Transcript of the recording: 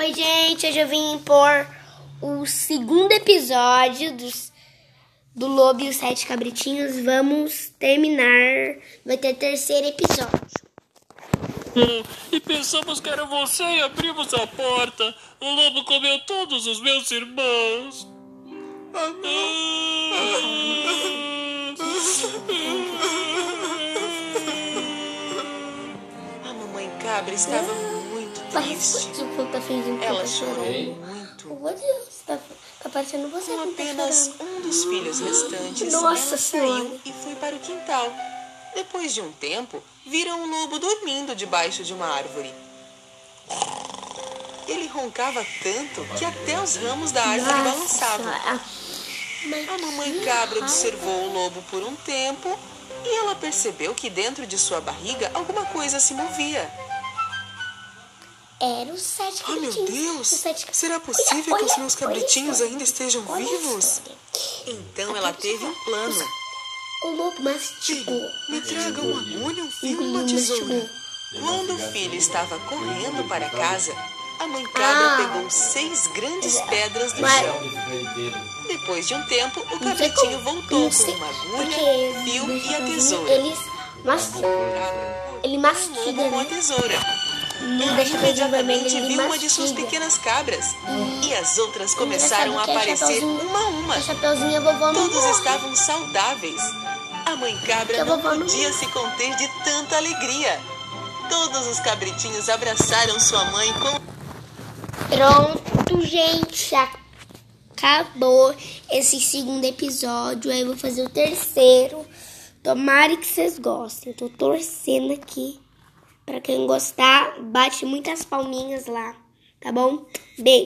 Oi, gente, hoje eu vim impor o segundo episódio dos, do Lobo e os Sete Cabritinhos. Vamos terminar. Vai ter terceiro episódio. Ah, e pensamos que era você e abrimos a porta. O lobo comeu todos os meus irmãos. A mamãe cabra estava Parece triste. que o tá fingindo que Ela tá chorou muito. Ô, Deus, tá, tá parecendo você Com tá apenas chorando. um dos filhos restantes, Nossa ela Senhora. saiu e foi para o quintal. Depois de um tempo, viram um lobo dormindo debaixo de uma árvore. Ele roncava tanto que até os ramos da árvore balançavam. Nossa, mas A mamãe cabra observou o lobo por um tempo e ela percebeu que dentro de sua barriga alguma coisa se movia. Era os sete Oh, meu cabritinhos. Deus! Os sete... Será possível Olha, que os meus cabritinhos ainda estejam Olha vivos? Então ela teve um plano. O lobo mastigou. Me traga uma agulha, um fio e uma tesoura. Quando o filho estava correndo para casa, a mãe cabra Ah. pegou seis grandes pedras do Mas- chão. Depois de um tempo, o cabritinho voltou com uma agulha, fio e a tesoura. Eles mastigam. Ele mastiga, com a né? tesoura. Imediatamente viu uma de suas pequenas cabras. E as outras começaram a é aparecer uma a uma. Não Todos estavam saudáveis. A mãe cabra não- podia se conter de tanta alegria. Todos os cabritinhos abraçaram sua mãe com Pronto, gente. Acabou esse segundo episódio. Aí eu vou fazer o terceiro. Tomara que vocês gostem. Tô torcendo aqui. Pra quem gostar, bate muitas palminhas lá. Tá bom? Beijo.